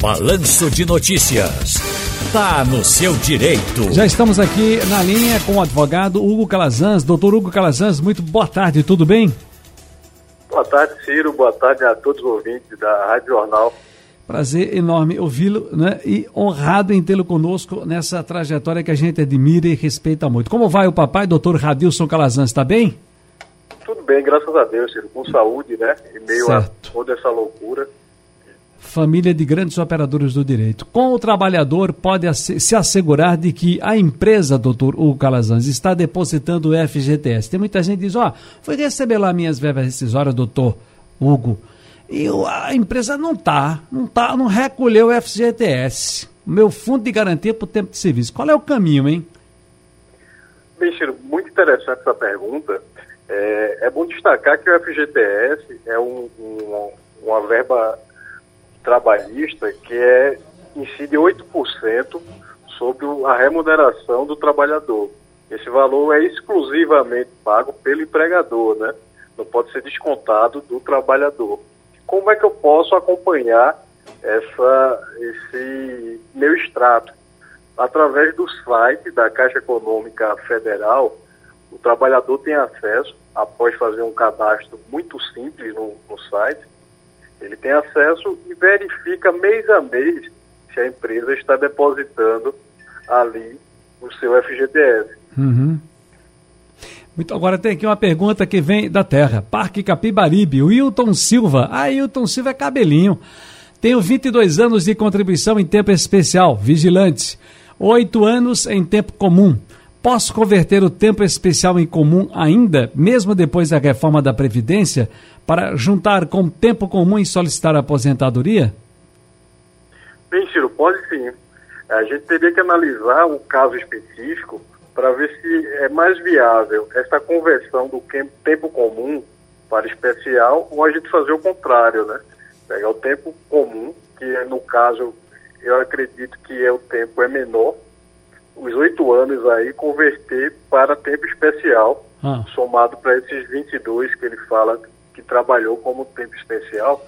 Balanço de Notícias. Tá no seu direito. Já estamos aqui na linha com o advogado Hugo Calazans. Doutor Hugo Calazans, muito boa tarde, tudo bem? Boa tarde, Ciro. Boa tarde a todos os ouvintes da Rádio Jornal. Prazer enorme ouvi-lo né? e honrado em tê-lo conosco nessa trajetória que a gente admira e respeita muito. Como vai o papai, doutor Radilson Calazans, está bem? Tudo bem, graças a Deus, Ciro. Com saúde, né? Em meio certo. a toda essa loucura família de grandes operadores do direito. Com o trabalhador pode se assegurar de que a empresa, doutor Hugo Calazans, está depositando o FGTS. Tem muita gente que diz, ó, oh, foi receber lá minhas verbas rescisórias, doutor Hugo, e a empresa não tá, não tá, não recolheu o FGTS. Meu fundo de garantia para o tempo de serviço. Qual é o caminho, hein? Ciro, muito interessante essa pergunta. É, é bom destacar que o FGTS é um, um, uma verba trabalhista que é, incide 8% sobre a remuneração do trabalhador. Esse valor é exclusivamente pago pelo empregador, né? Não pode ser descontado do trabalhador. Como é que eu posso acompanhar essa, esse meu extrato? Através do site da Caixa Econômica Federal, o trabalhador tem acesso, após fazer um cadastro muito simples no, no site, ele tem acesso e verifica mês a mês se a empresa está depositando ali o seu FGTS. Uhum. Muito, agora tem aqui uma pergunta que vem da terra. Parque Capibaribe, Wilton Silva. Ah, Wilton Silva é cabelinho. Tenho 22 anos de contribuição em tempo especial, vigilante. Oito anos em tempo comum. Posso converter o tempo especial em comum ainda, mesmo depois da reforma da Previdência? para juntar com tempo comum e solicitar a aposentadoria? Bem, Ciro, pode sim. A gente teria que analisar um caso específico para ver se é mais viável essa conversão do tempo comum para especial ou a gente fazer o contrário, né? Pegar o tempo comum, que no caso eu acredito que é o tempo é menor, os oito anos aí converter para tempo especial, ah. somado para esses 22 que ele fala que trabalhou como tempo especial,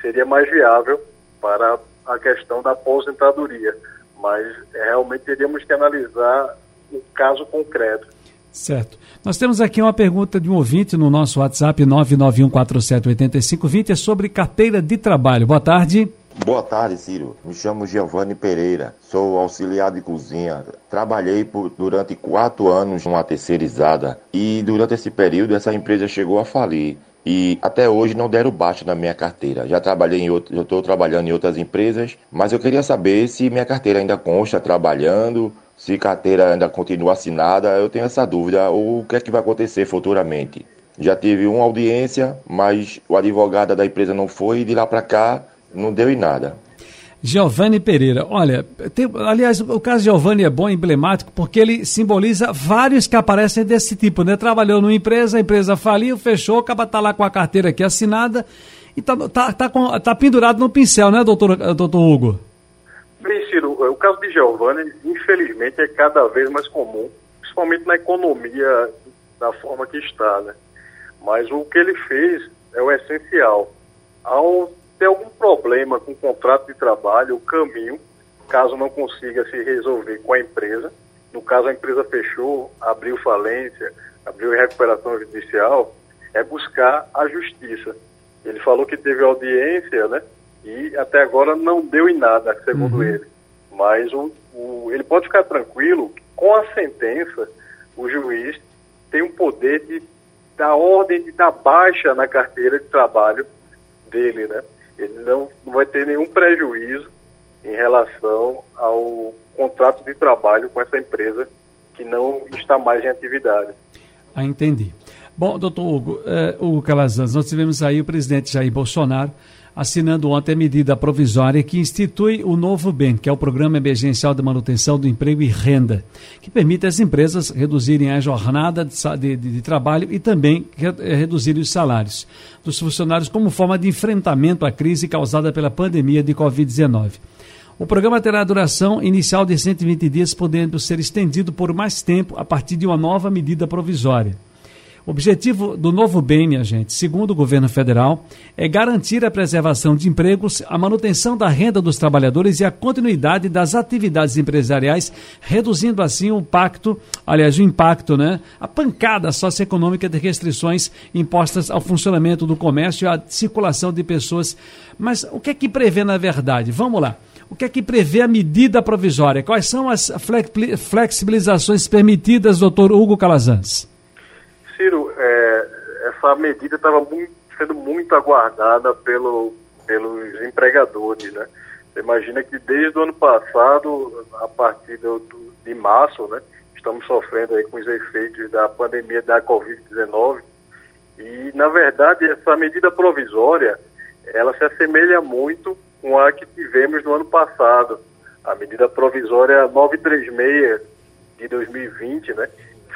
seria mais viável para a questão da aposentadoria. Mas é, realmente teríamos que analisar o caso concreto. Certo. Nós temos aqui uma pergunta de um ouvinte no nosso WhatsApp 991478520 é sobre carteira de trabalho. Boa tarde. Boa tarde, Ciro. Me chamo Giovanni Pereira, sou auxiliar de cozinha. Trabalhei por, durante quatro anos numa terceirizada e durante esse período essa empresa chegou a falir e até hoje não deram baixa na minha carteira. Já trabalhei em outro, estou trabalhando em outras empresas, mas eu queria saber se minha carteira ainda consta trabalhando, se carteira ainda continua assinada. Eu tenho essa dúvida. Ou o que é que vai acontecer futuramente? Já tive uma audiência, mas o advogado da empresa não foi e de lá para cá não deu em nada. Giovanni Pereira. Olha, tem, aliás, o caso de Giovanni é bom, emblemático, porque ele simboliza vários que aparecem desse tipo, né? Trabalhou numa empresa, a empresa faliu, fechou, acaba tá lá com a carteira aqui assinada e tá, tá, tá, com, tá pendurado no pincel, né, doutor, doutor Hugo? Bem, Ciro, o caso de Giovanni, infelizmente, é cada vez mais comum, principalmente na economia da forma que está, né? Mas o que ele fez é o essencial. Ao ter algum problema com o contrato de trabalho, o caminho, caso não consiga se resolver com a empresa, no caso a empresa fechou, abriu falência, abriu recuperação judicial, é buscar a justiça. Ele falou que teve audiência, né? E até agora não deu em nada, segundo uhum. ele. Mas o, o, ele pode ficar tranquilo, com a sentença, o juiz tem o poder de dar ordem de dar baixa na carteira de trabalho dele, né? Ele não, vai ter nenhum prejuízo em relação ao contrato de trabalho com essa empresa que não está mais em atividade. Ah, entendi. Bom, doutor Hugo, eh, Hugo Calazans, nós tivemos aí o presidente Jair Bolsonaro assinando ontem a medida provisória que institui o novo BEM, que é o Programa Emergencial de Manutenção do Emprego e Renda, que permite às empresas reduzirem a jornada de, de, de trabalho e também eh, reduzirem os salários dos funcionários como forma de enfrentamento à crise causada pela pandemia de Covid-19. O programa terá duração inicial de 120 dias, podendo ser estendido por mais tempo a partir de uma nova medida provisória. O objetivo do novo bem, minha gente, segundo o governo federal, é garantir a preservação de empregos, a manutenção da renda dos trabalhadores e a continuidade das atividades empresariais, reduzindo assim o impacto, aliás, o impacto, né, a pancada socioeconômica de restrições impostas ao funcionamento do comércio e à circulação de pessoas. Mas o que é que prevê na verdade? Vamos lá. O que é que prevê a medida provisória? Quais são as flexibilizações permitidas, doutor Hugo Calazans? Ciro, é, essa medida estava sendo muito aguardada pelo, pelos empregadores, né? Você imagina que desde o ano passado, a partir do, de março, né, estamos sofrendo aí com os efeitos da pandemia da Covid-19 e, na verdade, essa medida provisória, ela se assemelha muito com a que tivemos no ano passado, a medida provisória 936 de 2020, né,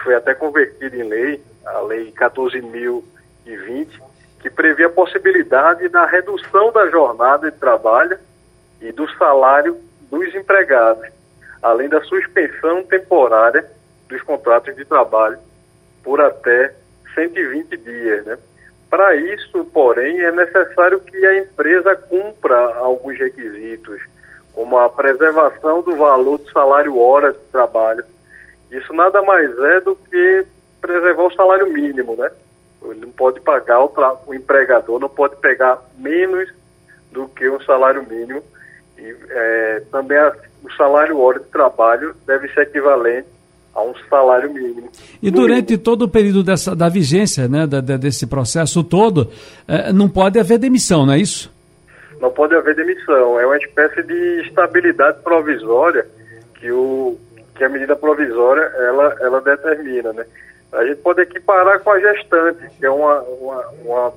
foi até convertida em lei, a lei 14.020, que previa a possibilidade da redução da jornada de trabalho e do salário dos empregados, além da suspensão temporária dos contratos de trabalho por até 120 dias, né? Para isso, porém, é necessário que a empresa cumpra alguns requisitos, como a preservação do valor do salário hora de trabalho. Isso nada mais é do que preservar o salário mínimo, né? Ele não pode pagar, o, o empregador não pode pegar menos do que um salário mínimo. E é, também a, o salário hora de trabalho deve ser equivalente a um salário mínimo. E durante mínimo. todo o período dessa, da vigência, né, da, desse processo todo, é, não pode haver demissão, não é isso? Não pode haver demissão. É uma espécie de estabilidade provisória que, o, que a medida provisória ela, ela determina, né? A gente pode equiparar com a gestante, que é uma, uma, uma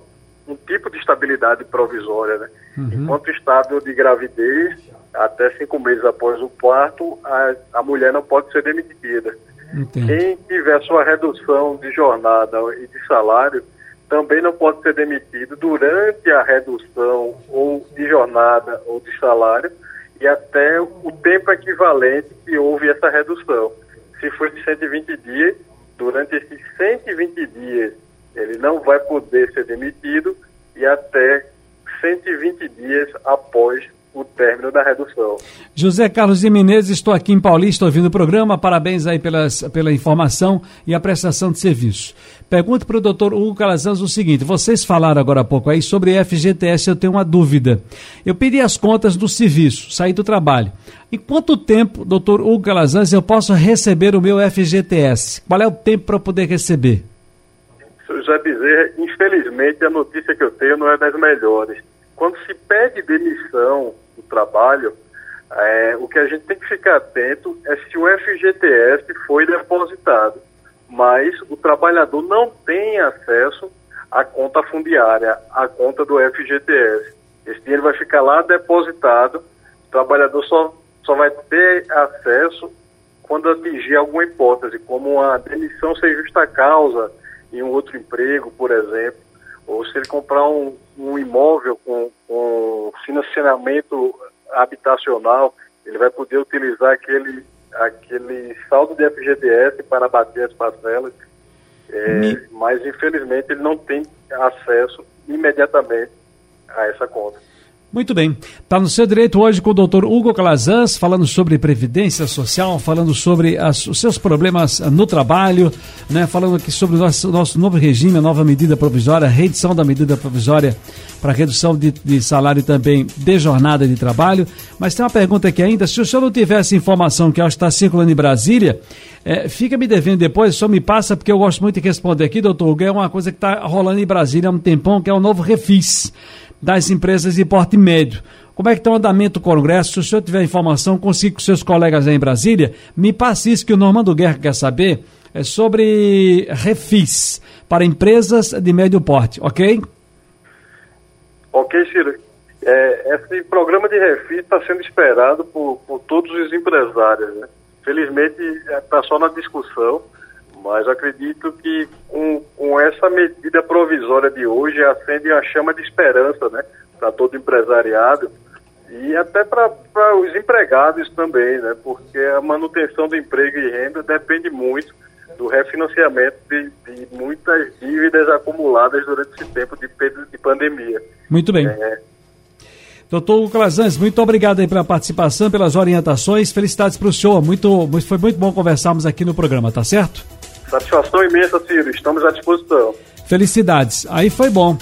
um tipo de estabilidade provisória, né? Uhum. Enquanto estável de gravidez, até cinco meses após o parto, a, a mulher não pode ser demitida. Entendi. Quem tiver sua redução de jornada e de salário também não pode ser demitido durante a redução ou de jornada ou de salário e até o tempo equivalente que houve essa redução. Se for de 120 dias, durante esses 120 dias ele não vai poder ser demitido e até 120 dias após o término da redução. José Carlos de Menezes, estou aqui em Paulista ouvindo o programa. Parabéns aí pelas, pela informação e a prestação de serviço. Pergunto para o doutor Hugo Calazans o seguinte: vocês falaram agora há pouco aí sobre FGTS, eu tenho uma dúvida. Eu pedi as contas do serviço, saí do trabalho. Em quanto tempo, doutor Hugo Calazans, eu posso receber o meu FGTS? Qual é o tempo para eu poder receber? José Bezerra, infelizmente a notícia que eu tenho não é das melhores. Quando se pede demissão do trabalho, é, o que a gente tem que ficar atento é se o FGTS foi depositado, mas o trabalhador não tem acesso à conta fundiária, à conta do FGTS. Esse dinheiro vai ficar lá depositado, o trabalhador só, só vai ter acesso quando atingir alguma hipótese, como uma demissão sem justa causa em um outro emprego, por exemplo, ou se ele comprar um, um imóvel com, com financiamento habitacional, ele vai poder utilizar aquele, aquele saldo de FGTS para bater as parcelas, é, mas infelizmente ele não tem acesso imediatamente a essa conta. Muito bem. Está no seu direito hoje com o doutor Hugo Calazans, falando sobre previdência social, falando sobre as, os seus problemas no trabalho, né? falando aqui sobre o nosso, nosso novo regime, a nova medida provisória, a reedição da medida provisória para redução de, de salário também de jornada de trabalho. Mas tem uma pergunta aqui ainda: se o senhor não tivesse informação que está circulando em Brasília, é, fica me devendo depois, só me passa, porque eu gosto muito de responder aqui, doutor Hugo, é uma coisa que está rolando em Brasília há um tempão, que é o novo refis das empresas de porte médio. Como é que está o andamento do Congresso? Se o senhor tiver informação, consiga com seus colegas aí em Brasília, me passe isso que o Normando Guerra quer saber é sobre refis para empresas de médio porte, ok? Ok, Ciro. É, esse programa de refis está sendo esperado por, por todos os empresários. Né? Felizmente está só na discussão mas acredito que com, com essa medida provisória de hoje acende a chama de esperança né, para todo empresariado e até para os empregados também, né, porque a manutenção do emprego e renda depende muito do refinanciamento de, de, muitas dívidas acumuladas durante esse tempo de, de pandemia. Muito bem. É, Doutor Calazans, muito obrigado aí pela participação, pelas orientações. Felicidades para o senhor. Muito, foi muito bom conversarmos aqui no programa, tá certo? Satisfação imensa, Ciro. Estamos à disposição. Felicidades. Aí foi bom.